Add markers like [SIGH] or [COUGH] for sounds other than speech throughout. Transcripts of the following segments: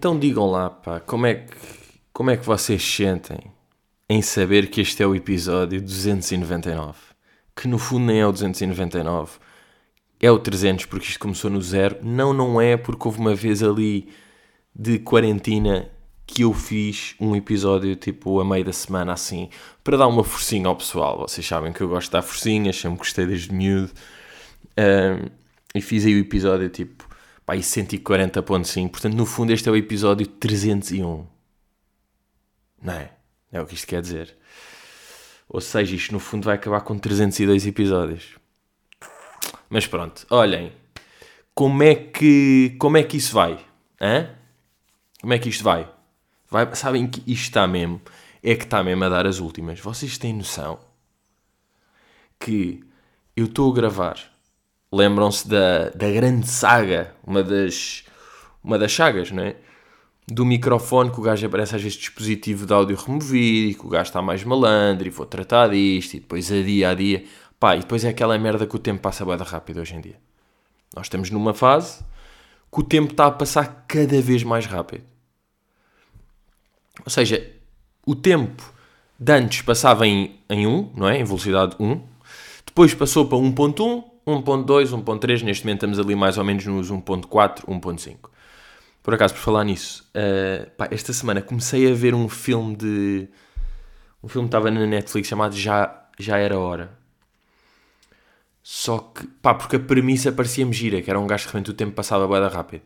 Então digam lá, pá, como é que, como é que vocês sentem em saber que este é o episódio 299? Que no fundo nem é o 299, é o 300 porque isto começou no zero. Não, não é porque houve uma vez ali de quarentena que eu fiz um episódio tipo a meio da semana assim, para dar uma forcinha ao pessoal. Vocês sabem que eu gosto de dar forcinhas, sempre gostei desde miúdo. Um, e fiz aí o episódio tipo pá, 140.5. Portanto, no fundo, este é o episódio 301. Não é? É o que isto quer dizer. Ou seja, isto no fundo vai acabar com 302 episódios. Mas pronto, olhem. Como é que, como é que isso vai? Hã? Como é que isto vai? vai? Sabem que isto está mesmo. É que está mesmo a dar as últimas. Vocês têm noção que eu estou a gravar lembram-se da, da grande saga, uma das, uma das sagas, não é? Do microfone que o gajo aparece às vezes dispositivo de áudio removido e que o gajo está mais malandro e vou tratar disto e depois a dia a dia. Pá, e depois é aquela merda que o tempo passa bem rápido hoje em dia. Nós estamos numa fase que o tempo está a passar cada vez mais rápido. Ou seja, o tempo de antes passava em, em 1, não é? Em velocidade 1. Depois passou para 1.1 1.2, 1.3, neste momento estamos ali mais ou menos nos 1.4, 1.5. Por acaso, por falar nisso, uh, pá, esta semana comecei a ver um filme de. Um filme que estava na Netflix chamado Já, Já Era Hora. Só que, pá, porque a premissa parecia-me gira, que era um gajo que realmente o tempo passava bem rápido.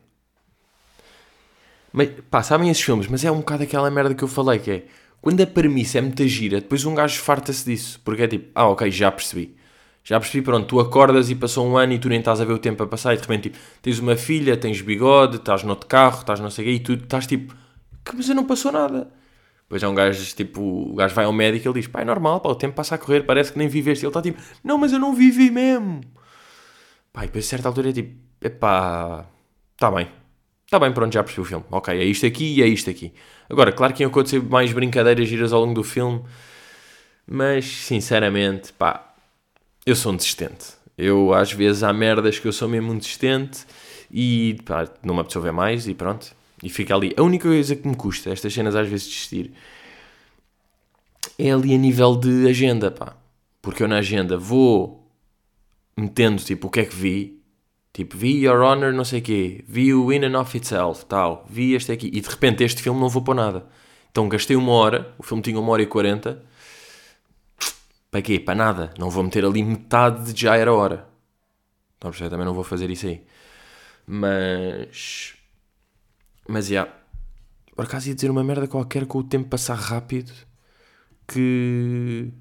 Mas, pá, sabem esses filmes, mas é um bocado aquela merda que eu falei, que é quando a premissa é muita gira, depois um gajo farta-se disso, porque é tipo, ah, ok, já percebi já percebi, pronto, tu acordas e passou um ano e tu nem estás a ver o tempo a passar e de repente tipo, tens uma filha, tens bigode, estás no outro carro, estás não sei o quê e tu estás tipo, que mas não passou nada. Depois é um gajo, tipo, o gajo vai ao médico e ele diz, pá, é normal, pá, o tempo passa a correr, parece que nem viveste. E ele está tipo, não, mas eu não vivi mesmo. Pá, e depois a certa altura é tipo, epá, está bem, está bem, pronto, já percebi o filme. Ok, é isto aqui e é isto aqui. Agora, claro que iam acontecer mais brincadeiras giras ao longo do filme, mas, sinceramente, pá, eu sou um desistente. Eu, às vezes, há merdas que eu sou mesmo um desistente e pá, não me ver mais e pronto. E fica ali. A única coisa que me custa, estas cenas às vezes desistir, é ali a nível de agenda, pá. Porque eu na agenda vou metendo, tipo, o que é que vi. Tipo, vi Your Honor, não sei quê. Vi o In and of Itself, tal. Vi este aqui. E de repente este filme não vou para nada. Então gastei uma hora, o filme tinha uma hora e quarenta para quê? Para nada. Não vou meter ali metade de já era hora. Então, perceber? Também não vou fazer isso aí. Mas. Mas, já. Yeah. Por acaso ia dizer uma merda qualquer com o tempo passar rápido. Que.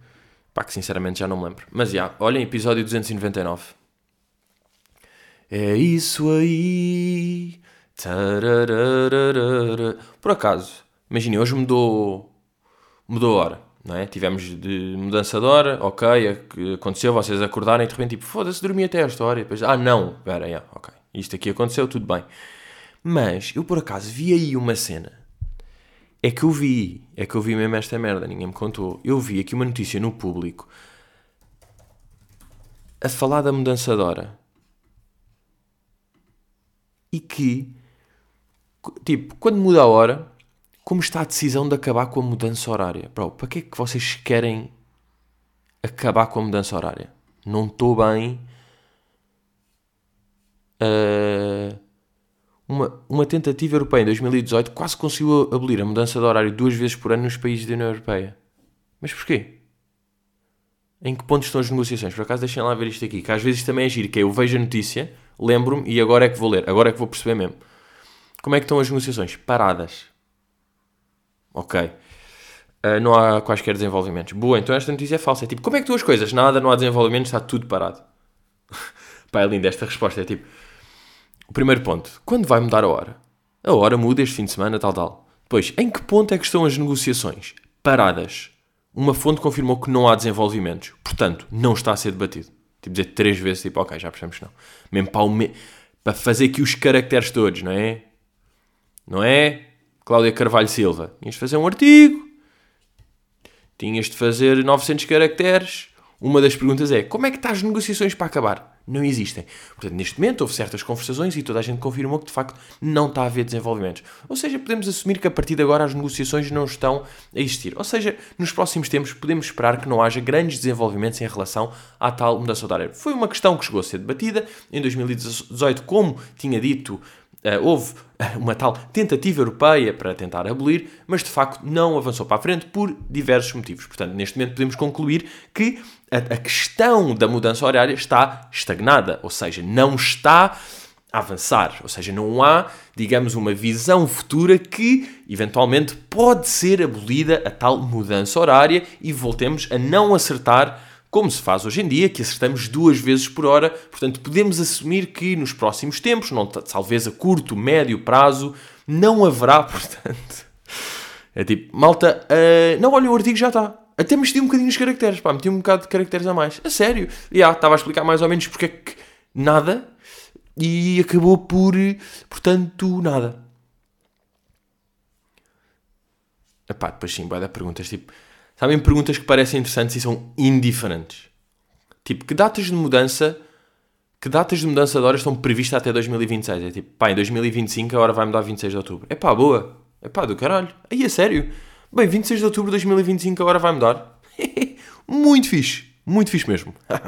Pá, que sinceramente já não me lembro. Mas, já. Yeah. Olhem, episódio 299. É isso aí. Por acaso, imagine, hoje mudou. Mudou a hora não é? Tivemos de mudança de hora, ok, aconteceu, vocês acordarem e de repente tipo, foda-se, dormi até esta hora. E depois, ah não, espera, yeah, ok, isto aqui aconteceu, tudo bem. Mas eu por acaso vi aí uma cena. É que eu vi, é que eu vi mesmo esta merda, ninguém me contou. Eu vi aqui uma notícia no público a falar da mudança de hora. E que, tipo, quando muda a hora, como está a decisão de acabar com a mudança horária? Bro, para que é que vocês querem acabar com a mudança horária? Não estou bem. Uh, uma, uma tentativa europeia em 2018 quase conseguiu abolir a mudança de horário duas vezes por ano nos países da União Europeia. Mas porquê? Em que ponto estão as negociações? Por acaso deixem lá ver isto aqui, que às vezes também é giro, que é, eu vejo a notícia, lembro-me e agora é que vou ler, agora é que vou perceber mesmo. Como é que estão as negociações? Paradas. Ok. Uh, não há quaisquer desenvolvimentos. Boa, então esta notícia é falsa. É tipo, como é que estão as coisas? Nada, não há desenvolvimento, está tudo parado. [LAUGHS] Pá, é linda esta resposta. É tipo, o primeiro ponto, quando vai mudar a hora? A hora muda este fim de semana, tal, tal. Depois, em que ponto é que estão as negociações? Paradas. Uma fonte confirmou que não há desenvolvimentos. Portanto, não está a ser debatido. Tipo, dizer três vezes, tipo, ok, já percebemos não. Mesmo para, me... para fazer aqui os caracteres todos, não é? Não é? Cláudia Carvalho Silva. Tinhas de fazer um artigo, tinhas de fazer 900 caracteres, Uma das perguntas é: como é que está as negociações para acabar? Não existem. Portanto, neste momento houve certas conversações e toda a gente confirmou que de facto não está a haver desenvolvimentos. Ou seja, podemos assumir que a partir de agora as negociações não estão a existir. Ou seja, nos próximos tempos podemos esperar que não haja grandes desenvolvimentos em relação à tal mudança horária. Foi uma questão que chegou a ser debatida em 2018, como tinha dito houve uma tal tentativa europeia para tentar abolir, mas de facto não avançou para a frente por diversos motivos. Portanto, neste momento podemos concluir que a, a questão da mudança horária está estagnada, ou seja, não está a avançar, ou seja, não há, digamos, uma visão futura que eventualmente pode ser abolida a tal mudança horária e voltemos a não acertar como se faz hoje em dia, que acertamos duas vezes por hora. Portanto, podemos assumir que nos próximos tempos, não, talvez a curto, médio prazo, não haverá, [LAUGHS] portanto. É tipo, malta, uh, não, olha, o artigo já está. Até meti um bocadinho os caracteres, pá, meti um bocado de caracteres a mais. A sério. E yeah, estava a explicar mais ou menos porque é que nada e acabou por, portanto, nada. Epá, depois sim, vai dar perguntas tipo Sabem perguntas que parecem interessantes e são indiferentes. Tipo, que datas de mudança, que datas de mudança de horas estão previstas até 2026? É tipo, pá, em 2025 a hora vai mudar 26 de outubro. É pá, boa. É pá, do caralho. Aí, é sério. Bem, 26 de outubro de 2025 a hora vai mudar. [LAUGHS] muito fixe. Muito fixe mesmo. [LAUGHS]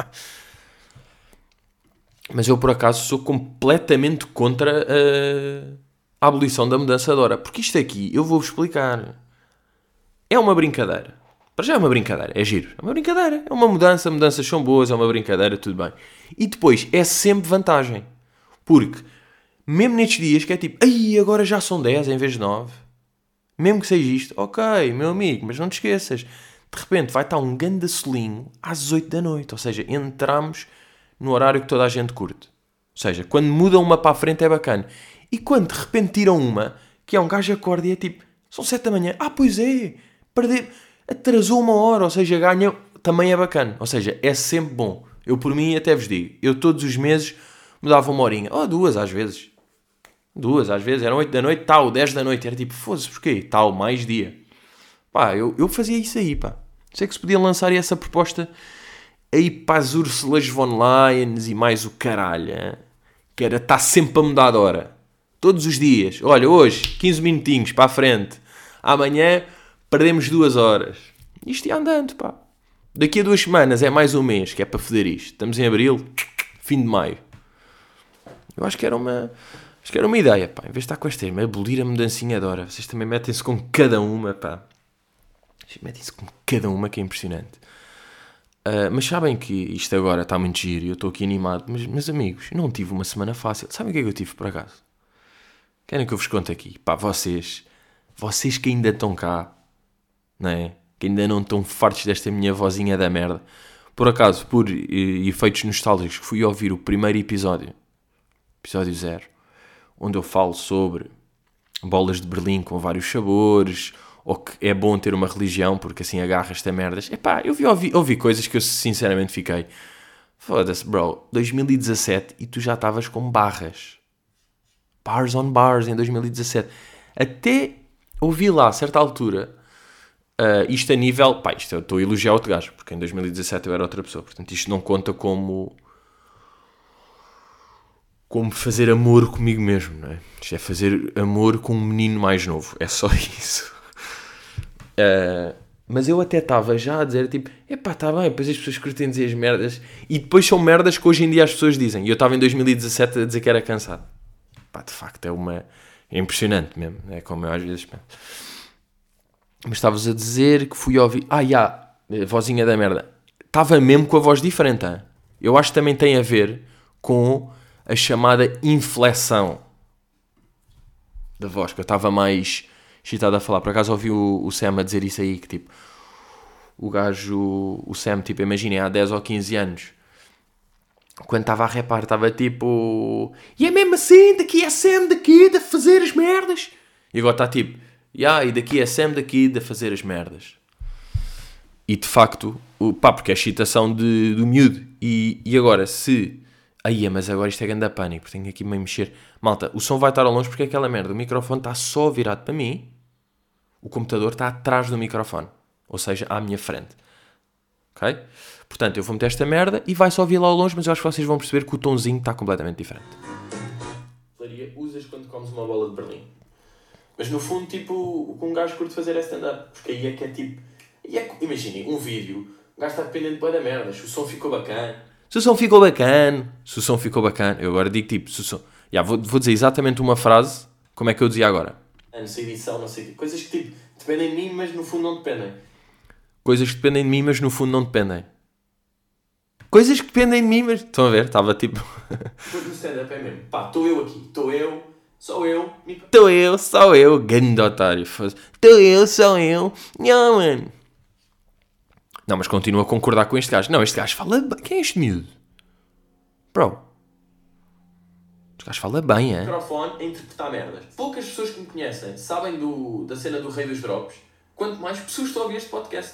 Mas eu, por acaso, sou completamente contra a, a abolição da mudança de hora. Porque isto aqui, eu vou-vos explicar. É uma brincadeira. Para já é uma brincadeira, é giro. É uma brincadeira, é uma mudança, mudanças são boas, é uma brincadeira, tudo bem. E depois é sempre vantagem. Porque, mesmo nestes dias que é tipo, ai, agora já são 10 em vez de 9. Mesmo que seja isto, ok, meu amigo, mas não te esqueças. De repente vai estar um ganda solinho às 8 da noite. Ou seja, entramos no horário que toda a gente curte. Ou seja, quando mudam uma para a frente é bacana. E quando de repente tiram uma, que é um gajo acorda e é tipo, são 7 da manhã. Ah, pois é, perder atrasou uma hora, ou seja, ganha, também é bacana. Ou seja, é sempre bom. Eu por mim até vos digo, eu todos os meses mudava uma horinha, ou duas às vezes. Duas às vezes, eram 8 da noite, tal, 10 da noite, era tipo, foda-se, porquê? Tal, mais dia. Pá, eu, eu fazia isso aí, pá. Sei que se podia lançar essa proposta aí para as Ursulas von Lions e mais o caralho, hein? que era estar tá sempre a mudar de hora. Todos os dias. Olha, hoje, 15 minutinhos para a frente. Amanhã, perdemos duas horas. Isto ia andando, pá. Daqui a duas semanas é mais um mês que é para foder isto. Estamos em abril, fim de maio. Eu acho que era uma. Acho que era uma ideia, pá. Em vez de estar com este tema, abolir a mudancinha de hora. Vocês também metem-se com cada uma, pá. Metem-se com cada uma que é impressionante. Uh, mas sabem que isto agora está muito giro e eu estou aqui animado. Mas, meus amigos, não tive uma semana fácil. Sabem o que é que eu tive por acaso? Querem que eu vos conte aqui? Pá, vocês, vocês que ainda estão cá, não é? Que ainda não estão fartos desta minha vozinha da merda. Por acaso, por efeitos nostálgicos, fui ouvir o primeiro episódio, episódio zero, onde eu falo sobre bolas de Berlim com vários sabores, ou que é bom ter uma religião porque assim agarras-te a merdas. Epá, eu vi, ouvi, ouvi coisas que eu sinceramente fiquei. Foda-se, bro, 2017 e tu já estavas com barras. Bars on bars em 2017. Até ouvi lá, a certa altura, Uh, isto a nível. Pá, isto eu estou a elogiar outro gajo, porque em 2017 eu era outra pessoa. Portanto, isto não conta como. Como fazer amor comigo mesmo, não é? Isto é fazer amor com um menino mais novo. É só [LAUGHS] isso. Uh, mas eu até estava já a dizer, tipo, epá, está bem, depois as pessoas curtem dizer as merdas. E depois são merdas que hoje em dia as pessoas dizem. E eu estava em 2017 a dizer que era cansado. Pá, de facto é uma. É impressionante mesmo. É como eu às vezes penso. Mas estavas a dizer que fui ouvir. Ah, já, yeah, vozinha da merda. Estava mesmo com a voz diferente. Hein? Eu acho que também tem a ver com a chamada inflexão da voz, que eu estava mais excitado a falar. Por acaso ouvi o, o Sam a dizer isso aí, que tipo, o gajo, o Sam, tipo, imaginem, há 10 ou 15 anos, quando estava a repar, estava tipo, e é mesmo assim, daqui é Sam daqui, de fazer as merdas. E agora está tipo, yeah, e daqui é Sam daqui de fazer as merdas. E de facto, pá, porque é a excitação de, do miúdo. E, e agora, se. Aí, mas agora isto é grande pânico, tenho aqui meio mexer. Malta, o som vai estar ao longe porque é aquela merda. O microfone está só virado para mim, o computador está atrás do microfone, ou seja, à minha frente. Ok? Portanto, eu vou meter esta merda e vai só ouvir lá ao longe, mas eu acho que vocês vão perceber que o tonzinho está completamente diferente. Faria, usas quando comes uma bola de Berlim. Mas no fundo, tipo, o que um gajo curte fazer é stand-up. Porque aí é que é tipo. É, Imaginem, um vídeo, o gajo está dependendo de da merda. Se o som ficou bacana. Se o som ficou bacana. Se o som ficou bacana. Eu agora digo tipo, se o som. Já, vou, vou dizer exatamente uma frase, como é que eu dizia agora. Não sei edição, não sei. Coisas que tipo, dependem de mim, mas no fundo não dependem. Coisas que dependem de mim, mas no fundo não dependem. Coisas que dependem de mim, mas. Estão a ver? Estava tipo. Depois no stand-up é mesmo. Pá, estou eu aqui, estou eu, sou eu. Estou eu, sou eu, grande otário. Estou eu, sou eu. Não, mano. Não, mas continuo a concordar com este gajo. Não, este gajo fala bem. Quem é este miúdo? Bro. Este gajo fala bem, é? Microfone a interpretar merdas. Poucas pessoas que me conhecem sabem do, da cena do Rei dos Drops. Quanto mais pessoas estão a ouvir este podcast.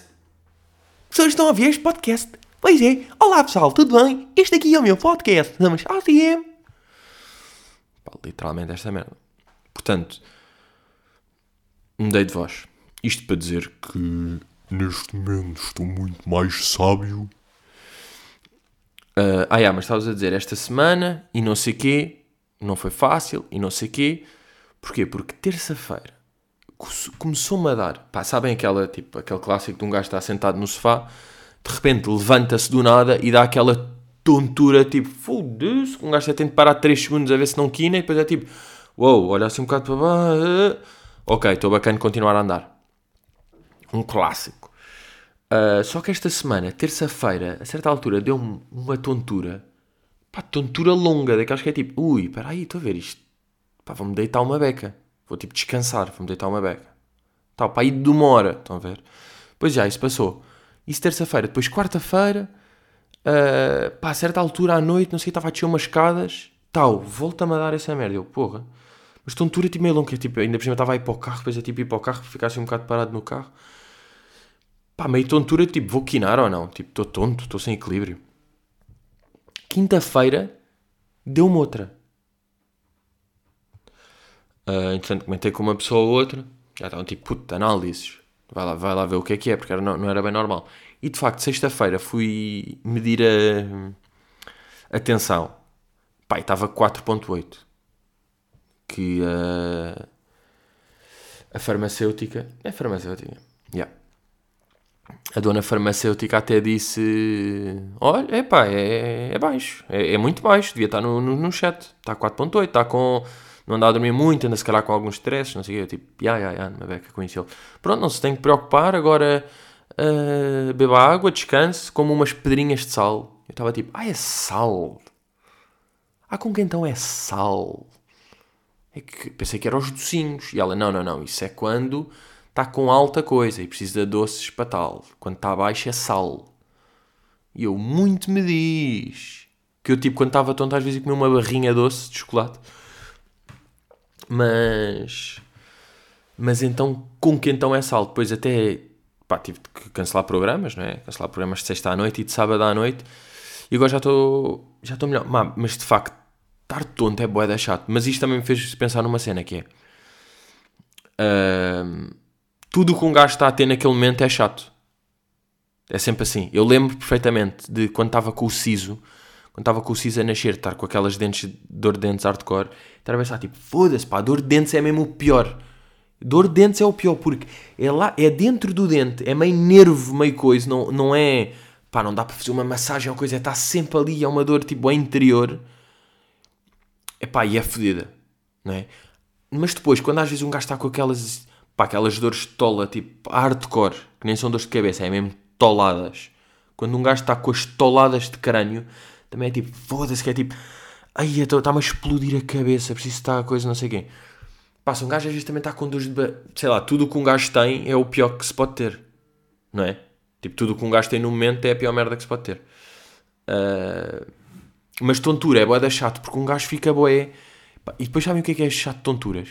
Pessoas estão a ouvir este podcast. Pois é. Olá pessoal, tudo bem? Este aqui é o meu podcast. Vamos ACM. Pá, literalmente esta merda. Portanto, mudei de voz. Isto para dizer que neste momento estou muito mais sábio. Uh, ah, yeah, mas estavas a dizer esta semana e não sei quê, não foi fácil e não sei quê. Porquê? Porque terça-feira começou-me a dar. Pá, sabem aquela, tipo, aquele clássico de um gajo estar sentado no sofá, de repente levanta-se do nada e dá aquela tontura, tipo, foda-se, um gajo até tem de parar 3 segundos a ver se não quina e depois é tipo, uou, wow, olha assim um bocado para baixo, ok, estou bacana continuar a andar. Um clássico. Uh, só que esta semana, terça-feira, a certa altura, deu-me uma tontura. Pá, tontura longa, daquelas que é tipo, ui, espera aí, estou a ver isto. Pá, vou-me deitar uma beca. Vou tipo descansar, vou-me deitar uma beca. Tal, pá, aí de uma hora, estão a ver? Pois já, isso passou. Isso terça-feira. Depois quarta-feira, uh, pá, a certa altura à noite, não sei, estava a descer umas escadas. Tal, volta-me a dar essa merda. Eu, porra. Mas tontura tipo meio longa, tipo, ainda por cima estava a ir para o carro, depois é tipo ir para o carro, ficar assim um bocado parado no carro. Pá, meio tontura, tipo, vou quinar ou não? Tipo, estou tonto, estou sem equilíbrio. Quinta-feira, deu-me outra. Uh, entretanto, comentei com uma pessoa ou outra, já estavam tipo, puta, análises. Vai lá, vai lá ver o que é que é, porque era, não, não era bem normal. E de facto, sexta-feira fui medir a, a tensão. Pai, estava 4.8. Que uh, a farmacêutica. É farmacêutica. Yeah a dona farmacêutica até disse: Olha, epá, é, é baixo, é, é muito baixo, devia estar no, no, no chat, está 4.8, está com. Não anda a dormir muito, anda se calhar com alguns stresses, não sei o quê. Tipo, ya, ya, ya, uma beca isso. Pronto, não se tem que preocupar, agora uh, beba água, descanse, como umas pedrinhas de sal. Eu estava tipo, ah, é sal. Ah, com que então é sal? É que pensei que eram os docinhos. E ela, não, não, não, isso é quando está com alta coisa e precisa de doces para tal. Quando está baixo é sal. E eu, muito me diz. Que eu, tipo, quando estava tonto, às vezes comia uma barrinha doce de chocolate. Mas. Mas então, com que então é sal? Depois até. Pá, tive que cancelar programas, não é? Cancelar programas de sexta à noite e de sábado à noite. E agora já estou. Já estou melhor. Mas de facto, estar tonto é boeda chato. Mas isto também me fez pensar numa cena que é. Uh, tudo o que um gajo está a ter naquele momento é chato. É sempre assim. Eu lembro perfeitamente de quando estava com o siso, quando estava com o siso a nascer, estar com aquelas dentes, dor de dentes hardcore, estar a pensar tipo, foda-se pá, dor de dentes é mesmo o pior. Dor de dentes é o pior, porque é lá, é dentro do dente, é meio nervo, meio coisa, não, não é, pá, não dá para fazer uma massagem ou coisa, está sempre ali, é uma dor tipo é interior. É pá, e é fodida, não é? Mas depois, quando às vezes um gajo está com aquelas pá, aquelas dores de tola, tipo hardcore, que nem são dores de cabeça, é mesmo toladas. Quando um gajo está com as toladas de crânio, também é tipo, foda-se, que é tipo, ai, está-me a explodir a cabeça, preciso estar a coisa, não sei quem. Se um gajo às vezes também está com dores de. Sei lá, tudo o que um gajo tem é o pior que se pode ter, não é? Tipo, tudo o que um gajo tem no momento é a pior merda que se pode ter. Uh... Mas tontura é boa da chato, porque um gajo fica boé. E depois sabem o que é que é chato de tonturas?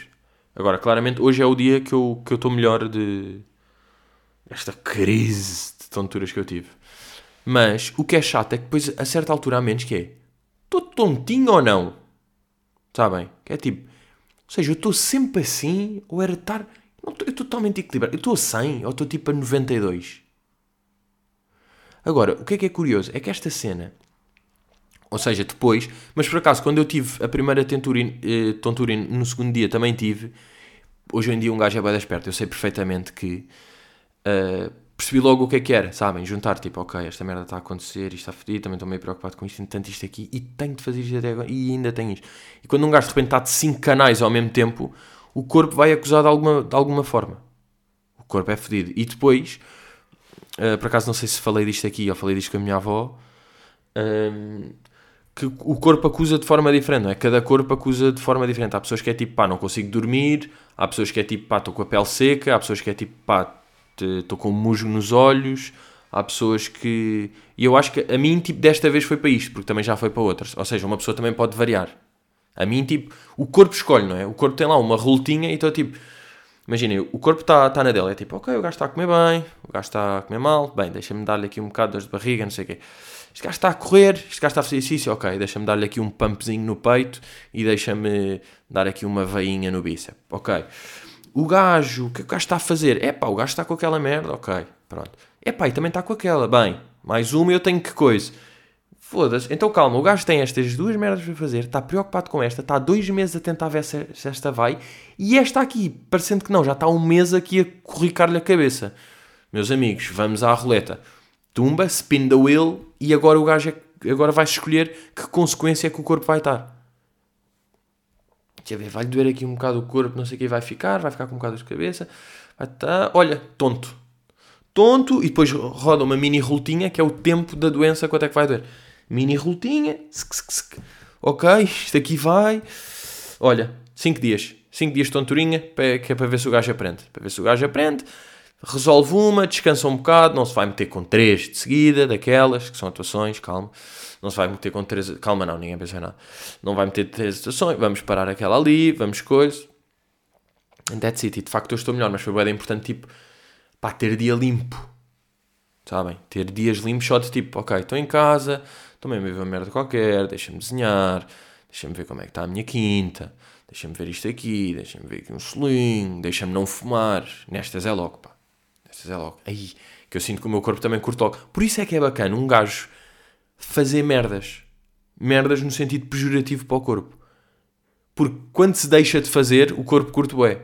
Agora, claramente, hoje é o dia que eu que estou melhor de. esta crise de tonturas que eu tive. Mas o que é chato é que depois, a certa altura, a menos que é. Estou tontinho ou não? Sabem? Que é tipo. Ou seja, eu estou sempre assim, ou era estar. Eu estou totalmente equilibrado. Eu estou a 100 ou estou tipo a 92. Agora, o que é que é curioso? É que esta cena, ou seja, depois, mas por acaso, quando eu tive a primeira tontura, eh, tontura no segundo dia, também tive. Hoje em dia, um gajo é bem esperto. Eu sei perfeitamente que uh, percebi logo o que é que era, sabem? Juntar, tipo, ok, esta merda está a acontecer, isto está fedido, também estou meio preocupado com isto, tanto isto aqui, e tenho de fazer isto até agora, e ainda tenho isto. E quando um gajo de repente está de 5 canais ao mesmo tempo, o corpo vai acusar de alguma, de alguma forma. O corpo é fedido. E depois, uh, por acaso não sei se falei disto aqui ou falei disto com a minha avó, uh, que o corpo acusa de forma diferente, não é? Cada corpo acusa de forma diferente. Há pessoas que é tipo, pá, não consigo dormir, há pessoas que é tipo, pá, estou com a pele seca, há pessoas que é tipo, pá, estou com musgo nos olhos, há pessoas que. E eu acho que a mim, tipo, desta vez foi para isto, porque também já foi para outras. Ou seja, uma pessoa também pode variar. A mim, tipo, o corpo escolhe, não é? O corpo tem lá uma roletinha e então, tipo, imaginem, o corpo está tá na dela, é tipo, ok, o gajo está a comer bem, o gajo está a comer mal, bem, deixa-me dar-lhe aqui um bocado de dor de barriga, não sei o quê. Este gajo está a correr, este gajo está a fazer exercício, ok, deixa-me dar-lhe aqui um pumpzinho no peito e deixa-me dar aqui uma veinha no bíceps, ok. O gajo, o que é que o gajo está a fazer? É pá, o gajo está com aquela merda, ok, pronto. É pá, e também está com aquela, bem, mais uma eu tenho que coisa. Foda-se, então calma, o gajo tem estas duas merdas para fazer, está preocupado com esta, está dois meses a tentar ver se, esta vai, e esta aqui, parecendo que não, já está um mês aqui a corricar-lhe a cabeça. Meus amigos, vamos à roleta. Tumba, spin the wheel, e agora o gajo é, agora vai escolher que consequência é que o corpo vai estar. Deixa ver, vai-lhe doer aqui um bocado o corpo, não sei o que vai ficar, vai ficar com um bocado de cabeça. Vai estar, olha, tonto. Tonto, e depois roda uma mini roletinha, que é o tempo da doença, quanto é que vai doer. Mini roletinha, ok, isto aqui vai. Olha, 5 dias. 5 dias de tonturinha, que é para ver se o gajo aprende. Para ver se o gajo aprende, resolve uma, descansa um bocado, não se vai meter com 3 de seguida, daquelas, que são atuações, calma não se vai meter com três. Calma, não, ninguém pensa nada. Não vai meter três estações, vamos parar aquela ali, vamos coisa. And that's it. E de facto eu estou melhor, mas foi bem importante, tipo, pá, ter dia limpo. Sabem? Ter dias limpos só de tipo, ok, estou em casa, estou mesmo a ver uma merda qualquer, deixa-me desenhar, deixa-me ver como é que está a minha quinta, deixa-me ver isto aqui, deixa-me ver aqui um solinho, deixa-me não fumar. Nestas é logo, pá. É logo. Aí, que eu sinto que o meu corpo também curte logo. Por isso é que é bacana um gajo fazer merdas. Merdas no sentido pejorativo para o corpo. Porque quando se deixa de fazer, o corpo curte bué.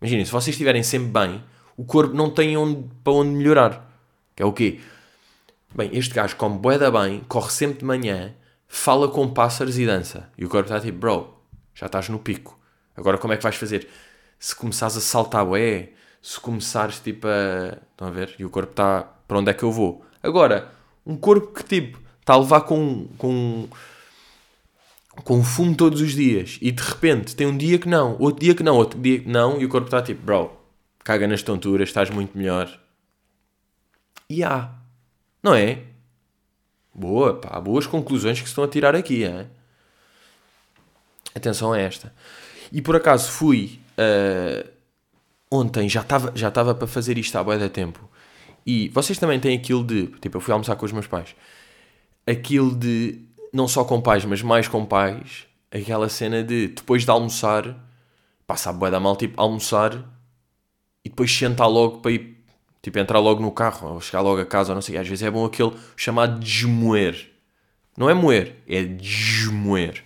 Imaginem, se vocês estiverem sempre bem, o corpo não tem onde, para onde melhorar. Que é o quê? Bem, este gajo come bué da bem, corre sempre de manhã, fala com pássaros e dança. E o corpo está tipo, bro, já estás no pico. Agora como é que vais fazer? Se começares a saltar bué, se começares tipo a... Estão a ver? E o corpo está, para onde é que eu vou? Agora, um corpo que tipo está a levar com, com, com fumo todos os dias e de repente tem um dia que não, outro dia que não, outro dia que não, e o corpo está tipo, bro, caga nas tonturas, estás muito melhor. E há, não é? Boa, pá, boas conclusões que se estão a tirar aqui? Atenção a esta. E por acaso fui uh, ontem, já estava já para fazer isto há bué tempo. E vocês também têm aquilo de, tipo, eu fui almoçar com os meus pais aquilo de, não só com pais, mas mais com pais, aquela cena de depois de almoçar, passa a boa da mal, tipo, almoçar e depois sentar logo para ir, tipo, entrar logo no carro ou chegar logo a casa, ou não sei, às vezes é bom aquele chamado desmoer. Não é moer, é desmoer.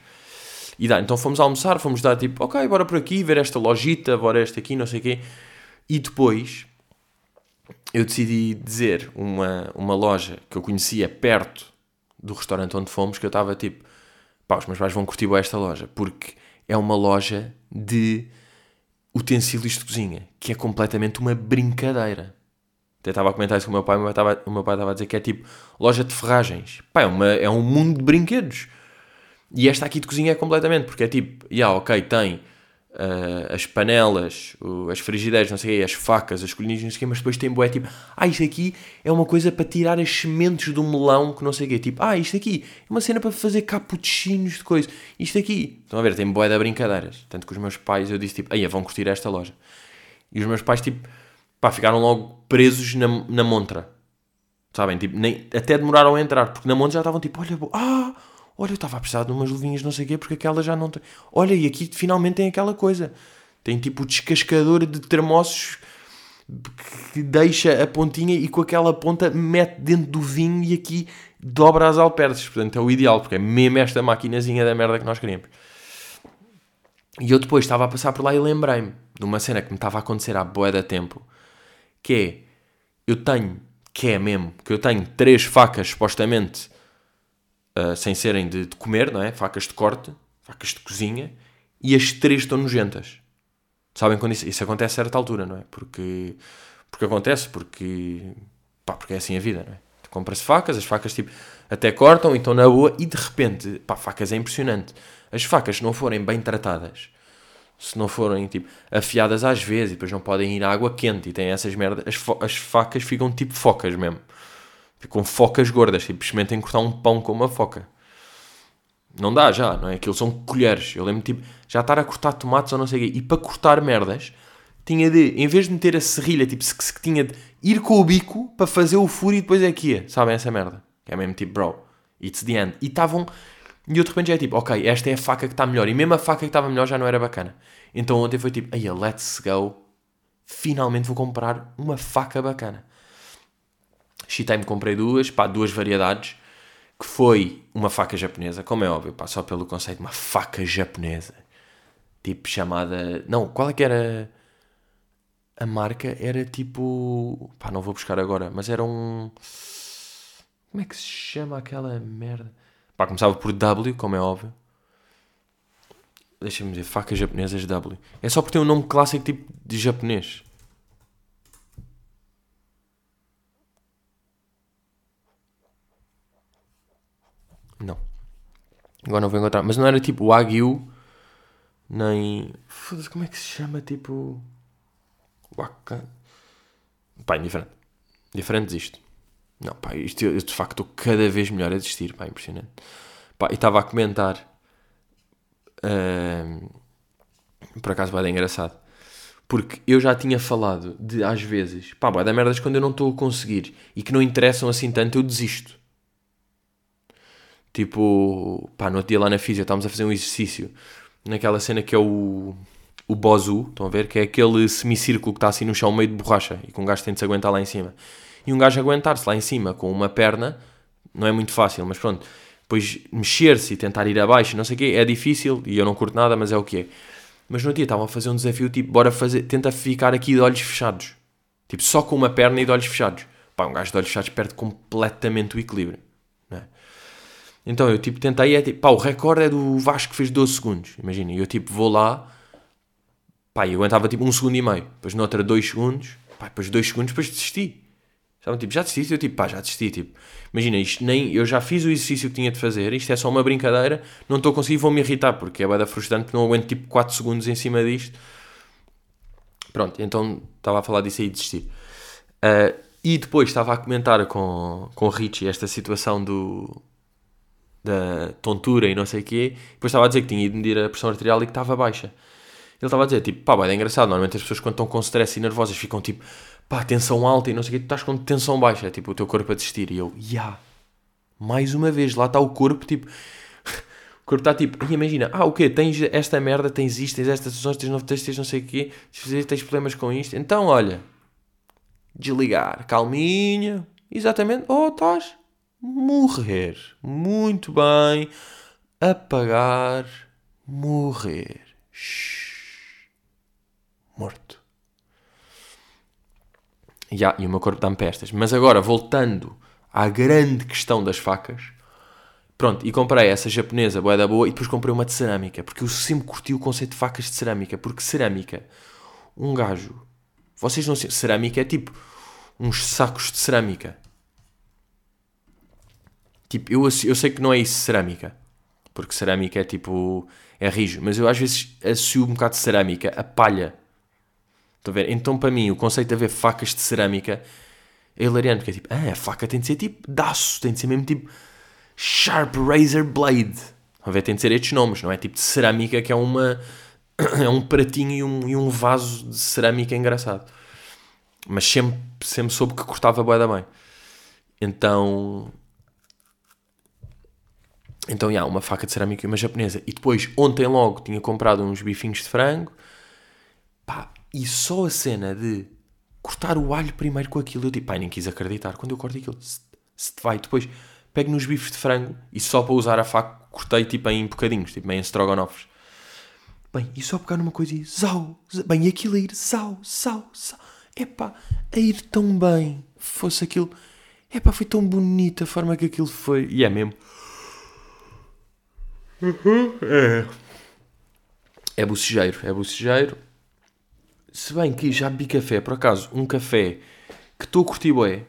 E dá, então fomos almoçar, fomos dar tipo, ok, bora por aqui, ver esta lojita, bora esta aqui, não sei o quê. E depois eu decidi dizer uma, uma loja que eu conhecia perto do restaurante onde fomos que eu estava tipo, pá, os meus pais vão curtir esta loja, porque é uma loja de utensílios de cozinha, que é completamente uma brincadeira. Até estava a comentar isso com o meu pai, o meu pai estava, meu pai estava a dizer que é tipo loja de ferragens. Pá, é, uma, é um mundo de brinquedos. E esta aqui de cozinha é completamente, porque é tipo, já, yeah, ok, tem uh, as panelas, as frigideiras, não sei as facas, as colhinhas, não sei o quê, mas depois tem boé tipo, ah, isto aqui é uma coisa para tirar as sementes do melão, que não sei o quê, tipo, ah, isto aqui é uma cena para fazer cappuccinos de coisa, isto aqui, estão a ver, tem boé de brincadeiras, tanto que os meus pais, eu disse tipo, aí vão curtir esta loja, e os meus pais tipo, pá, ficaram logo presos na, na montra, sabem, tipo, nem, até demoraram a entrar, porque na montra já estavam tipo, olha, ah, Olha, eu estava a precisar de umas luvinhas não sei o quê, porque aquela já não tem. Olha, e aqui finalmente tem aquela coisa. Tem tipo o descascador de termossos que deixa a pontinha e com aquela ponta mete dentro do vinho e aqui dobra as alperces. Portanto, é o ideal, porque é mesmo esta maquinazinha da merda que nós queremos. E eu depois estava a passar por lá e lembrei-me de uma cena que me estava a acontecer há boé da tempo, que é, eu tenho, que é mesmo, que eu tenho três facas, supostamente, uh, sem serem de, de, comer, não é? Facas de corte, facas de cozinha, e as três estão nojentas. Sabem quando isso, isso acontece a certa altura, não é? Porque, porque acontece, porque, pá, porque é assim a vida, não é? Compra-se facas, as facas tipo, até cortam e estão na boa, e de repente, pá, facas é impressionante. As facas, se não forem bem tratadas, se não forem tipo afiadas às vezes e depois não podem ir à água quente e tem essas merdas, as, as facas ficam tipo focas mesmo. Ficam focas gordas, tipo, experimentem cortar um pão com uma foca. Não dá já, não é? Aquilo são colheres. Eu lembro tipo, já estar a cortar tomates ou não sei o quê. E para cortar merdas, tinha de, em vez de meter a serrilha, tipo, se, se tinha de ir com o bico para fazer o furo e depois é que ia. Sabem essa merda? Que é mesmo tipo, bro, it's the end. E estavam e eu de repente já é tipo, ok, esta é a faca que está melhor. E mesmo a faca que estava melhor já não era bacana. Então ontem foi tipo, aí let's go. Finalmente vou comprar uma faca bacana. Shitime comprei duas, pá, duas variedades. Que foi uma faca japonesa, como é óbvio, pá, só pelo conceito, uma faca japonesa. Tipo, chamada... Não, qual é que era... A marca era tipo... Pá, não vou buscar agora, mas era um... Como é que se chama aquela merda? Pá, começava por W, como é óbvio. Deixa-me dizer, facas japonesas W. É só porque tem um nome clássico tipo de japonês. Não. Agora não vou encontrar. Mas não era tipo Wagyu, nem. Foda-se, como é que se chama? Tipo. Waka. Pá, indiferente. Diferente disto. Não, pá, isto eu, de facto estou cada vez melhor a desistir, pá, impressionante. Pá, e estava a comentar, uh, por acaso vai dar engraçado, porque eu já tinha falado de, às vezes, pá, vai dar merdas quando eu não estou a conseguir e que não interessam assim tanto, eu desisto. Tipo, pá, no outro dia lá na física estávamos a fazer um exercício naquela cena que é o, o Bozu, estão a ver? Que é aquele semicírculo que está assim no chão meio de borracha e que um gajo tem de se aguentar lá em cima e um gajo aguentar-se lá em cima com uma perna não é muito fácil, mas pronto. Depois mexer-se e tentar ir abaixo, não sei o quê, é difícil e eu não curto nada, mas é o que é. Mas no dia estavam a fazer um desafio tipo, bora fazer, tenta ficar aqui de olhos fechados. Tipo, só com uma perna e de olhos fechados. Pá, um gajo de olhos fechados perde completamente o equilíbrio. Então eu tipo tentei, é tipo, pá, o recorde é do Vasco que fez 12 segundos. Imagina, eu tipo vou lá, pá, e aguentava tipo um segundo e meio. Depois noutra 2 segundos, pá, depois 2 segundos, depois desisti. Sabe, tipo, já desisti? Eu tipo, pá, já desisti, tipo. Imagina, isto nem, eu já fiz o exercício que tinha de fazer, isto é só uma brincadeira, não estou a conseguir, vou-me irritar, porque é bada frustrante, porque não aguento tipo 4 segundos em cima disto. Pronto, então estava a falar disso aí e desistir. Uh, e depois estava a comentar com, com o Richie esta situação do, da tontura e não sei o quê. Depois estava a dizer que tinha ido medir a pressão arterial e que estava baixa. Ele estava a dizer, tipo, pá, é engraçado. Normalmente as pessoas quando estão com stress e nervosas ficam tipo, pá, tensão alta e não sei o que, tu estás com tensão baixa, é tipo o teu corpo a desistir. E eu, ya, yeah. mais uma vez, lá está o corpo, tipo, [LAUGHS] o corpo está tipo, imagina, ah, o quê? Tens esta merda, tens isto, tens estas sessões, tens, não, tens, tens não sei o quê, tens problemas com isto. Então, olha, desligar, calminha, exatamente, oh, estás morrer, muito bem, apagar, morrer, Shhh. morto. Yeah, e o meu corpo dá-me pestas. Mas agora, voltando à grande questão das facas, pronto, e comprei essa japonesa, boa da boa, e depois comprei uma de cerâmica, porque eu sempre curti o conceito de facas de cerâmica, porque cerâmica, um gajo, vocês não sei, cerâmica é tipo uns sacos de cerâmica. Tipo, eu, eu sei que não é isso cerâmica, porque cerâmica é tipo, é rijo, mas eu às vezes associo um bocado de cerâmica a palha. Estão a ver? Então, para mim, o conceito de haver facas de cerâmica é hilariante, porque é tipo, ah, a faca tem de ser tipo daço, tem de ser mesmo tipo Sharp Razor Blade. Estão a ver? Tem de ser estes nomes, não é? Tipo de cerâmica que é uma. [COUGHS] é um pratinho e um, e um vaso de cerâmica engraçado. Mas sempre, sempre soube que cortava bué da bem. Então. Então, já, uma faca de cerâmica e uma japonesa. E depois, ontem logo, tinha comprado uns bifinhos de frango. Pá, e só a cena de cortar o alho primeiro com aquilo. Eu tipo, pai, nem quis acreditar. Quando eu corto aquilo, se, te vai, depois pego nos bifes de frango e só para usar a faca cortei tipo em bocadinhos, tipo em strogonofes. Bem, e só pegar numa coisa e zau, zau, bem, e aquilo a ir zau, zau, zau. Epá, a ir tão bem. Fosse aquilo. Epá, foi tão bonita a forma que aquilo foi. E é mesmo. É. É bocejeiro, é bocejeiro. Se bem que já bebi café, por acaso, um café que estou a curtir bué,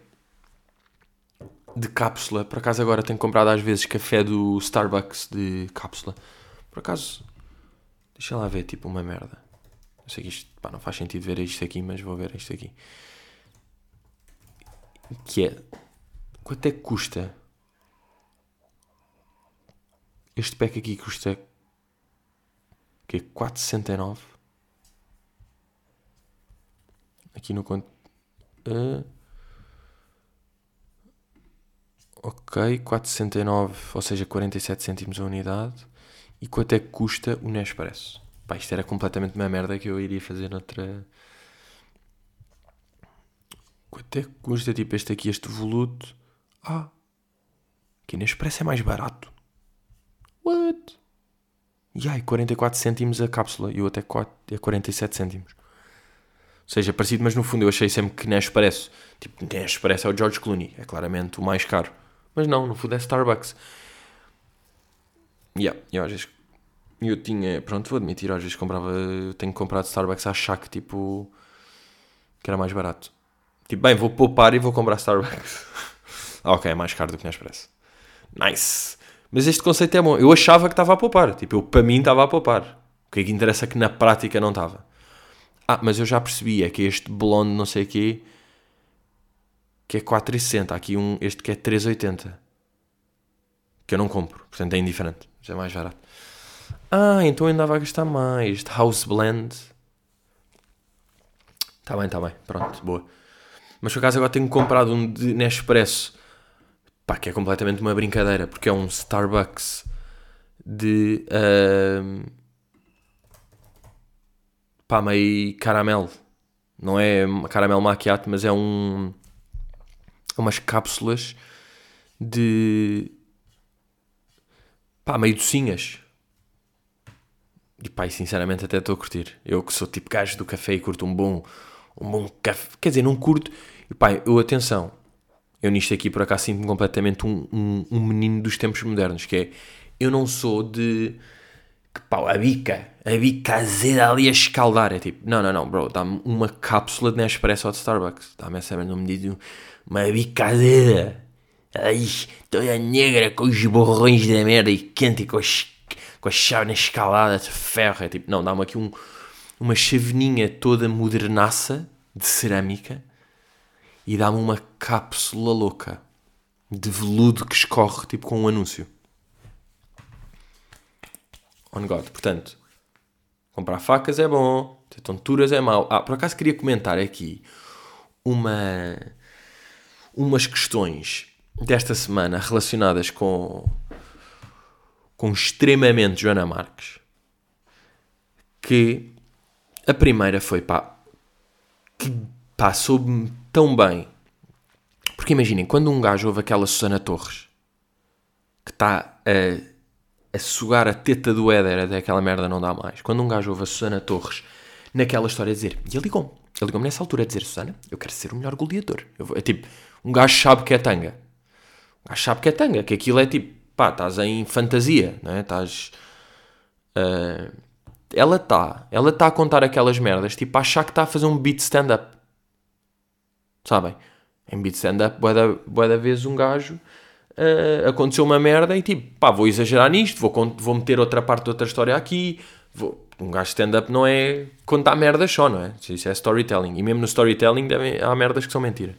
de cápsula. Por acaso agora tenho comprado às vezes café do Starbucks de cápsula. Por acaso, deixa lá ver, tipo uma merda. Eu sei que isto, pá, não faz sentido ver isto aqui, mas vou ver isto aqui. Que é, quanto é que custa? Este pack aqui custa, que é 4,69. Aqui no conto. Uh, ok, 4,69, ou seja, 47 cêntimos a unidade. E quanto é que custa o Nespresso? Pá, isto era completamente uma merda que eu iria fazer noutra. Quanto é que custa tipo este aqui, este voluto? Ah, que Nespresso é mais barato. What? E ai, 44 cêntimos a cápsula. E eu até 4, é 47 cêntimos. Ou seja, parecido, mas no fundo eu achei sempre que Nespresso, tipo, Nespresso é o George Clooney, é claramente o mais caro. Mas não, no fundo é Starbucks. Yeah, e às vezes eu tinha, pronto, vou admitir, às vezes comprava, eu tenho comprado Starbucks a achar que tipo, que era mais barato. Tipo, bem, vou poupar e vou comprar Starbucks. [LAUGHS] ok, é mais caro do que Nespresso. Nice! Mas este conceito é bom. Eu achava que estava a poupar. Tipo, eu, para mim estava a poupar. O que é que interessa que na prática não estava. Ah, mas eu já percebi, é que este blonde não sei o quê, que é 4,60. Há aqui um, este que é 3,80. Que eu não compro, portanto é indiferente. Já é mais barato. Ah, então ainda vai gastar mais. Este House Blend. Está bem, está bem. Pronto, boa. Mas por acaso agora tenho comprado um de Nespresso. Pá, que é completamente uma brincadeira, porque é um Starbucks de. Uh, pá, meio caramelo. Não é caramelo maquiato, mas é um. umas cápsulas de. pá, meio docinhas. E pá, e sinceramente até estou a curtir. Eu que sou tipo gajo do café e curto um bom. um bom café. Quer dizer, não curto. E pá, eu atenção. Eu nisto aqui por acaso sinto-me completamente um, um, um menino dos tempos modernos, que é. Eu não sou de que pau, a bica, a bica azeda ali a escaldar. É tipo, não, não, não, bro, dá-me uma cápsula de Nespresso ou de Starbucks. Dá-me essa merda, não me diz uma bica azeda. Ai, toda negra com os borrões da merda e quente e com, as, com a chave escalada de ferro. É tipo, não, dá-me aqui um, uma chaveninha toda modernaça de cerâmica e dá-me uma cápsula louca de veludo que escorre tipo com um anúncio on God. Portanto, comprar facas é bom, ter tonturas é mau. Ah, por acaso queria comentar aqui uma, umas questões desta semana relacionadas com, com extremamente Joana Marques. Que a primeira foi, pá, que pá, soube-me tão bem. Porque imaginem, quando um gajo ouve aquela Susana Torres que está a a sugar a teta do Éder até aquela merda não dá mais. Quando um gajo ouve a Susana Torres naquela história a dizer, e ele ligou-me, ele ligou-me nessa altura a dizer, Susana, eu quero ser o melhor goleador. Vou, é tipo, um gajo sabe que é tanga. Um gajo sabe que é tanga, que aquilo é tipo, pá, estás em fantasia, não é? Estás... Uh, ela está, ela está a contar aquelas merdas, tipo, a achar que está a fazer um beat stand-up. Sabem? Em beat stand-up, boa da, vez um gajo uh, aconteceu uma merda e tipo, pá, vou exagerar nisto, vou, vou meter outra parte de outra história aqui. Vou, um gajo stand-up não é contar merdas só, não é? Isso é storytelling. E mesmo no storytelling deve, há merdas que são mentira.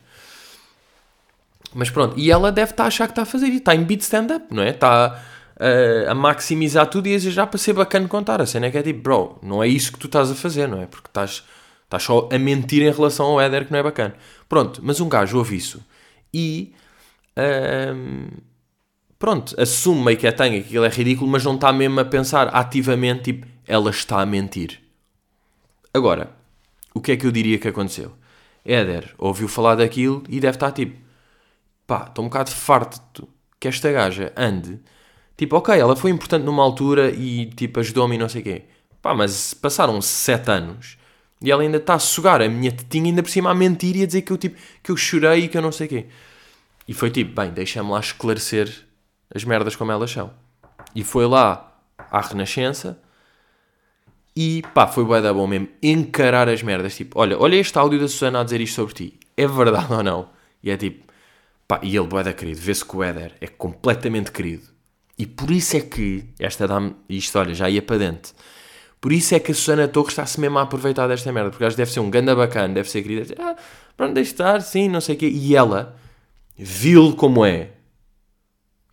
Mas pronto, e ela deve estar a achar que está a fazer isso. Está em beat stand-up, não é? Está uh, a maximizar tudo e a exagerar para ser bacana contar. A cena é que é tipo, bro, não é isso que tu estás a fazer, não é? Porque estás, estás só a mentir em relação ao Éder que não é bacana. Pronto, mas um gajo ouve isso e pronto, assume meio que é tanga, que aquilo é ridículo, mas não está mesmo a pensar ativamente, tipo, ela está a mentir. Agora, o que é que eu diria que aconteceu? Éder ouviu falar daquilo e deve estar tipo, pá, estou um bocado farto que esta gaja ande. Tipo, ok, ela foi importante numa altura e tipo ajudou-me e não sei o quê. Pá, mas passaram sete anos e ela ainda está a sugar a minha tetinha ainda por cima a mentir e a dizer que eu, tipo, que eu chorei e que eu não sei o quê. E foi tipo, bem, deixa-me lá esclarecer as merdas como elas são. E foi lá à Renascença e pá, foi bué da bom mesmo encarar as merdas. Tipo, olha, olha este áudio da Susana a dizer isto sobre ti. É verdade [LAUGHS] ou não? E é tipo, pá, e ele bué da querido. Vê-se que o Éder é completamente querido. E por isso é que, esta dá-me, isto olha, já ia para dentro. Por isso é que a Susana Torres está-se mesmo a aproveitar desta merda. Porque que deve ser um ganda bacana, deve ser querida. Ah, pronto, deixa estar, sim, não sei o quê. E ela, vil como é,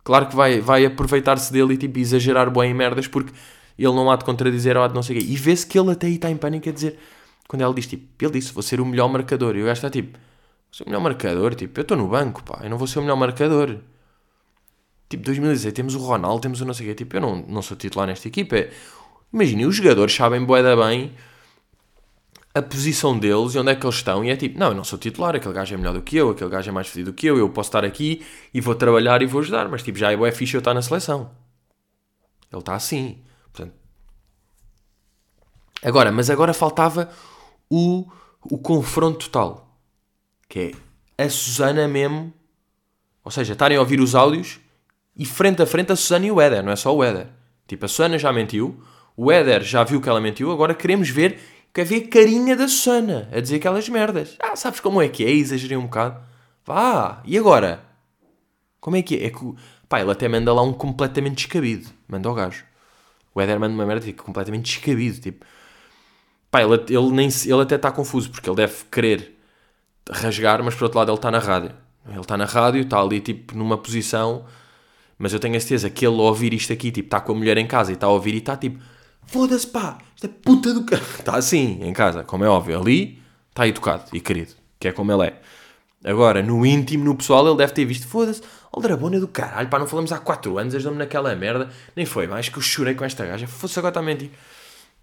claro que vai, vai aproveitar-se dele e tipo exagerar bem em merdas porque ele não há de contradizer ou há de não sei o quê. E vê-se que ele até aí está em pânico a dizer, quando ela diz tipo, ele disse, vou ser o melhor marcador. E o gajo está tipo, vou ser o melhor marcador, tipo, eu estou no banco, pá, eu não vou ser o melhor marcador. Tipo, 2016 temos o Ronaldo, temos o não sei o quê, tipo, eu não, não sou titular nesta equipa. É, Imaginem, os jogadores sabem boeda bem a posição deles e onde é que eles estão. E é tipo, não, eu não sou titular, aquele gajo é melhor do que eu, aquele gajo é mais fedido do que eu, eu posso estar aqui e vou trabalhar e vou ajudar. Mas tipo, já é bué fixe eu estar na seleção. Ele está assim. Portanto... Agora, mas agora faltava o, o confronto total. Que é a Susana mesmo. Ou seja, estarem a ouvir os áudios e frente a frente a Susana e o Éder, não é só o Éder. Tipo, a Susana já mentiu, o Éder já viu que ela mentiu, agora queremos ver, quer ver a carinha da Susana a dizer aquelas merdas. Ah, sabes como é que é? Exagerei um bocado. Vá, e agora? Como é que é? É que, pá, ele até manda lá um completamente descabido. Manda ao gajo. O Éder manda uma merda tipo, completamente descabido. Tipo, pá, ele, ele, nem, ele até está confuso, porque ele deve querer rasgar, mas por outro lado ele está na rádio. Ele está na rádio, está ali tipo numa posição, mas eu tenho a certeza que ele ao ouvir isto aqui, tipo, está com a mulher em casa e está a ouvir e está tipo Foda-se, pá, isto é puta do caralho. Está assim, em casa, como é óbvio. Ali está educado e querido, que é como ele é. Agora, no íntimo, no pessoal, ele deve ter visto, foda-se, aldrabona do caralho, pá, não falamos há 4 anos, ajudou-me naquela merda. Nem foi, mais que eu chorei com esta gaja. Fosse agora também, tipo.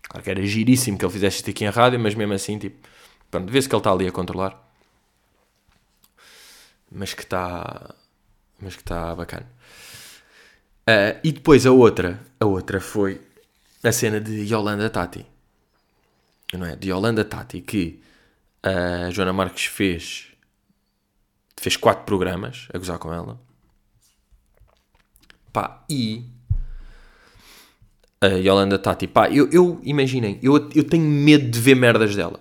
Claro que era giríssimo que ele fizesse isto aqui em rádio, mas mesmo assim, tipo. Pronto, vê-se que ele está ali a controlar. Mas que está. Mas que está bacana. Uh, e depois a outra. A outra foi a cena de Yolanda Tati. Não é? De Yolanda Tati, que a Joana Marques fez. fez quatro programas a gozar com ela. Pá, e. A Yolanda Tati, pá, eu, eu imaginem, eu, eu tenho medo de ver merdas dela.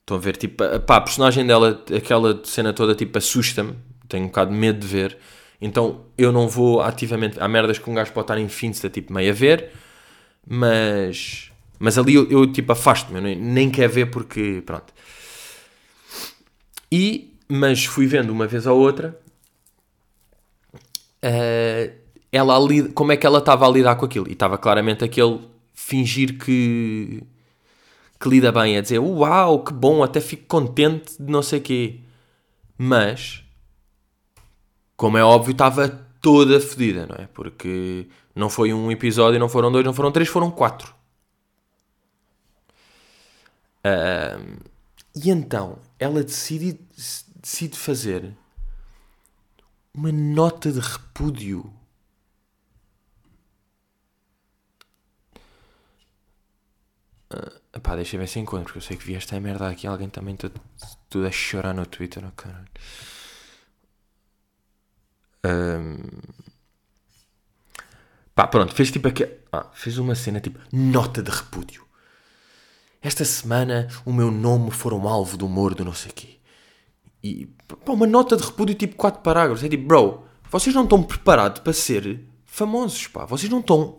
Estão a ver, tipo, pá, a personagem dela, aquela cena toda, tipo, assusta-me. Tenho um bocado de medo de ver. Então eu não vou ativamente. Há merdas que um gajo pode estar em Finsta, tipo, meio a ver mas, mas ali eu, eu tipo afasto-me, nem, nem quero ver porque, pronto. E, mas fui vendo uma vez ou outra uh, ela ali, como é que ela estava a lidar com aquilo. E estava claramente aquele fingir que, que lida bem, a dizer uau, que bom, até fico contente de não sei o quê. Mas, como é óbvio, estava toda fodida, não é? Porque não foi um episódio, não foram dois, não foram três, foram quatro. Uh, e então ela decide, decide fazer uma nota de repúdio. Uh, epá, deixa eu ver se encontro, porque eu sei que vi esta merda aqui. Alguém também tudo, tudo a chorar no Twitter, oh, caralho. Um, Pá, pronto, fez tipo aqui. Ah, fez uma cena tipo nota de repúdio. Esta semana o meu nome foram alvo do humor do não sei quê. E pá, uma nota de repúdio tipo quatro parágrafos. É tipo, bro, vocês não estão preparados para ser famosos, pá. Vocês não estão.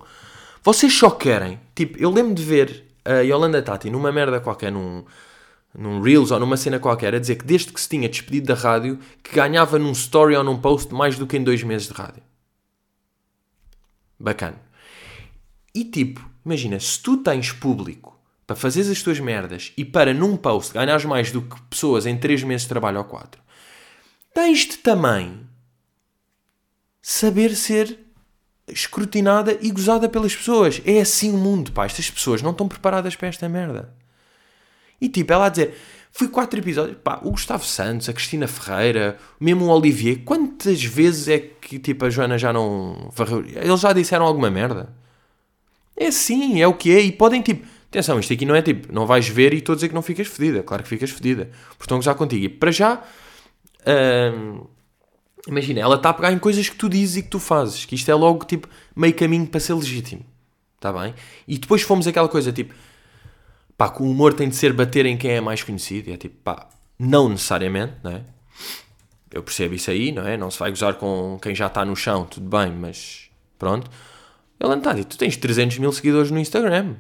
Vocês só querem. Tipo, eu lembro de ver a Yolanda Tati numa merda qualquer, num, num Reels ou numa cena qualquer, a dizer que desde que se tinha despedido da rádio, que ganhava num story ou num post mais do que em dois meses de rádio. Bacana. E tipo, imagina, se tu tens público para fazeres as tuas merdas e para num post ganhares mais do que pessoas em 3 meses de trabalho ou 4, tens de também saber ser escrutinada e gozada pelas pessoas. É assim o mundo, pá. Estas pessoas não estão preparadas para esta merda. E tipo, ela a dizer, Foi quatro episódios. Pá, o Gustavo Santos, a Cristina Ferreira, mesmo o Olivier. Quantas vezes é que tipo, a Joana já não? Eles já disseram alguma merda? É assim, é o que é. E podem tipo. Atenção, isto aqui não é tipo, não vais ver e estou a dizer que não ficas fedida. Claro que ficas fedida. Porque estão contigo. E para já. Hum, imagina, ela está a pegar em coisas que tu dizes e que tu fazes. Que isto é logo tipo meio caminho para ser legítimo. Está bem? E depois fomos aquela coisa tipo pá, que o humor tem de ser bater em quem é mais conhecido. E é tipo, pá, não necessariamente, não é? Eu percebo isso aí, não é? Não se vai gozar com quem já está no chão, tudo bem, mas pronto. Ele está tu tens 300 mil seguidores no Instagram,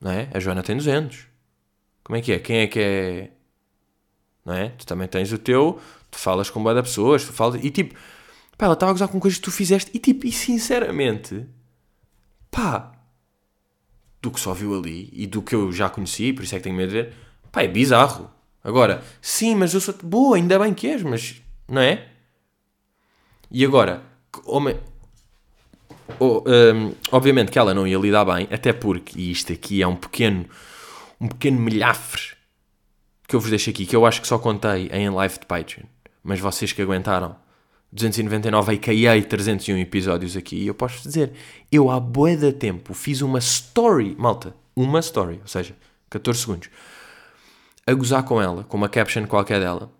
não é? A Joana tem 200. Como é que é? Quem é que é. Não é? Tu também tens o teu, tu falas com boa pessoas, tu falas. E tipo, pá, ela estava a gozar com coisas que tu fizeste e tipo, e sinceramente, pá, do que só viu ali e do que eu já conheci, por isso é que tenho medo de ver, pá, é bizarro. Agora, sim, mas eu sou boa, ainda bem que és, mas não é? E agora, homem, oh, um, obviamente que ela não ia lidar bem, até porque, e isto aqui é um pequeno, um pequeno milhafre que eu vos deixo aqui, que eu acho que só contei em live de Patreon, mas vocês que aguentaram 299 a.k.a. 301 episódios aqui, e eu posso dizer, eu há bué de tempo fiz uma story, malta, uma story, ou seja, 14 segundos, a gozar com ela, com uma caption qualquer dela,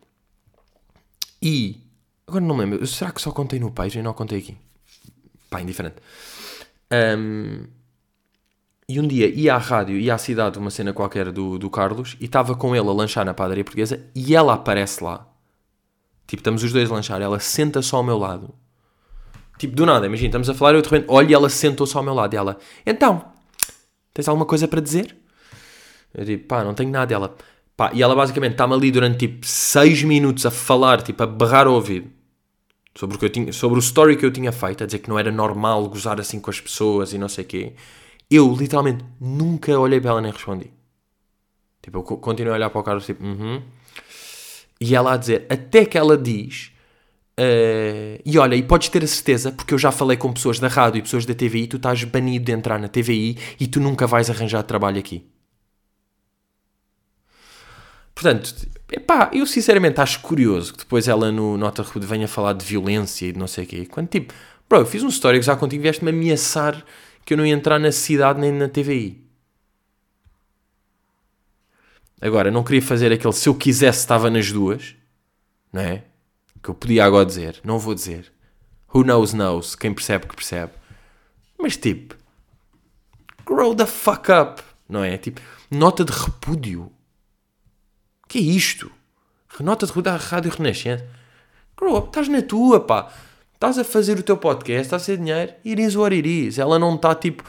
e, agora não me lembro, será que só contei no page e não contei aqui? Pá, indiferente. Um, e um dia ia à rádio, ia à cidade, uma cena qualquer do, do Carlos, e estava com ele a lanchar na padaria portuguesa, e ela aparece lá, Tipo, estamos os dois a lanchar, ela senta só ao meu lado. Tipo, do nada, imagina, estamos a falar e eu de repente olho e ela sentou-se ao meu lado. E ela, então, tens alguma coisa para dizer? Eu digo, pá, não tenho nada. E ela, pá, e ela basicamente está-me ali durante tipo 6 minutos a falar, tipo, a berrar ao ouvido. Sobre o, que eu tinha, sobre o story que eu tinha feito, a dizer que não era normal gozar assim com as pessoas e não sei o quê. Eu, literalmente, nunca olhei para ela nem respondi. Tipo, eu continuo a olhar para o Carlos, tipo, uhum. -huh. E ela a dizer, até que ela diz, uh, e olha, e podes ter a certeza, porque eu já falei com pessoas da rádio e pessoas da TVI, tu estás banido de entrar na TVI e tu nunca vais arranjar trabalho aqui. Portanto, epá, eu sinceramente acho curioso que depois ela no Nota Rude venha falar de violência e de não sei o quê. Quando tipo, bro, eu fiz um story que já contigo vieste-me ameaçar que eu não ia entrar na cidade nem na TVI. Agora, não queria fazer aquele se eu quisesse estava nas duas, não é? Que eu podia agora dizer, não vou dizer. Who knows knows, quem percebe que percebe. Mas tipo, grow the fuck up, não é? Tipo, nota de repúdio. Que é isto? Nota de repúdio à Rádio Renascença. Grow up, estás na tua, pá. Estás a fazer o teu podcast, estás a ser dinheiro, iris or iris. Ela não está tipo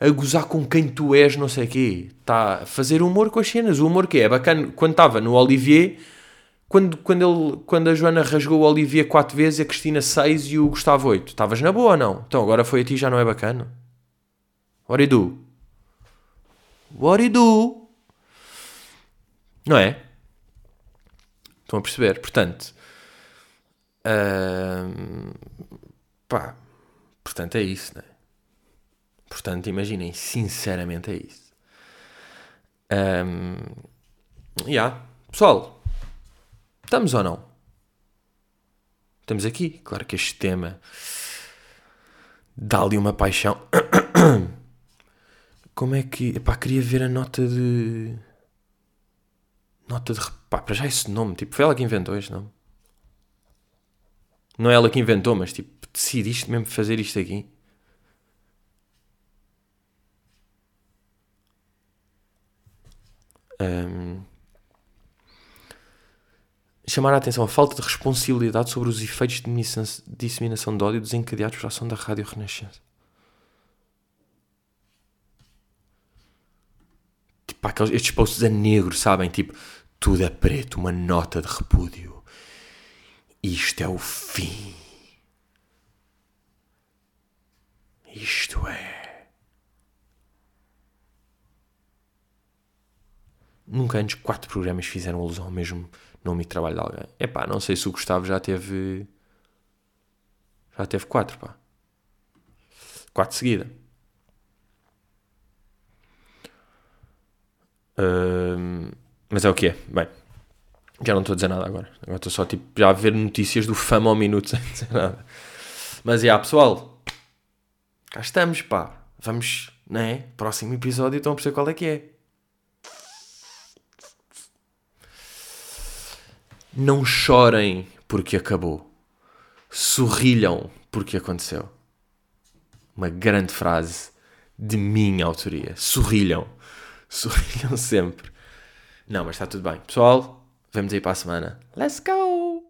a gozar com quem tu és, não sei o quê. Está a fazer humor com as cenas. O humor que é bacana. Quando estava no Olivier, quando, quando, ele, quando a Joana rasgou o Olivier quatro vezes, a Cristina seis e o Gustavo oito. Estavas na boa ou não? Então agora foi a ti, já não é bacana? What do you do? What do you do? Não é? Estão a perceber? Portanto, uh, pá, portanto é isso, não é? Portanto, imaginem, sinceramente é isso. Um, yeah. Pessoal, estamos ou não? Estamos aqui. Claro que este tema dá-lhe uma paixão. [COUGHS] Como é que. Epá, queria ver a nota de. Nota de. Pá, para já esse nome. Tipo, foi ela que inventou este nome. Não é ela que inventou, mas tipo, decidiste mesmo fazer isto aqui. Um, chamar a atenção a falta de responsabilidade sobre os efeitos de disseminação de ódio desencadeados pela ação da Rádio Renascença. Tipo, aqueles, estes posts a negro, sabem? Tipo, tudo é preto, uma nota de repúdio. Isto é o fim. Isto é. Nunca antes quatro programas fizeram alusão ao mesmo nome e trabalho de alguém. É pá, não sei se o Gustavo já teve. Já teve quatro, pá. Quatro seguida. Mas é o que é. Bem, já não estou a dizer nada agora. Agora estou só tipo, já a ver notícias do fama ao minuto sem dizer nada. Mas, já, pessoal, cá estamos, pá. Vamos, né? Próximo episódio, estão a perceber qual é que é. Não chorem porque acabou. Sorrilham porque aconteceu. Uma grande frase de minha autoria. Sorrilham. [LAUGHS] Sorrilham sempre. Não, mas está tudo bem. Pessoal, vamos aí para a semana. Let's go!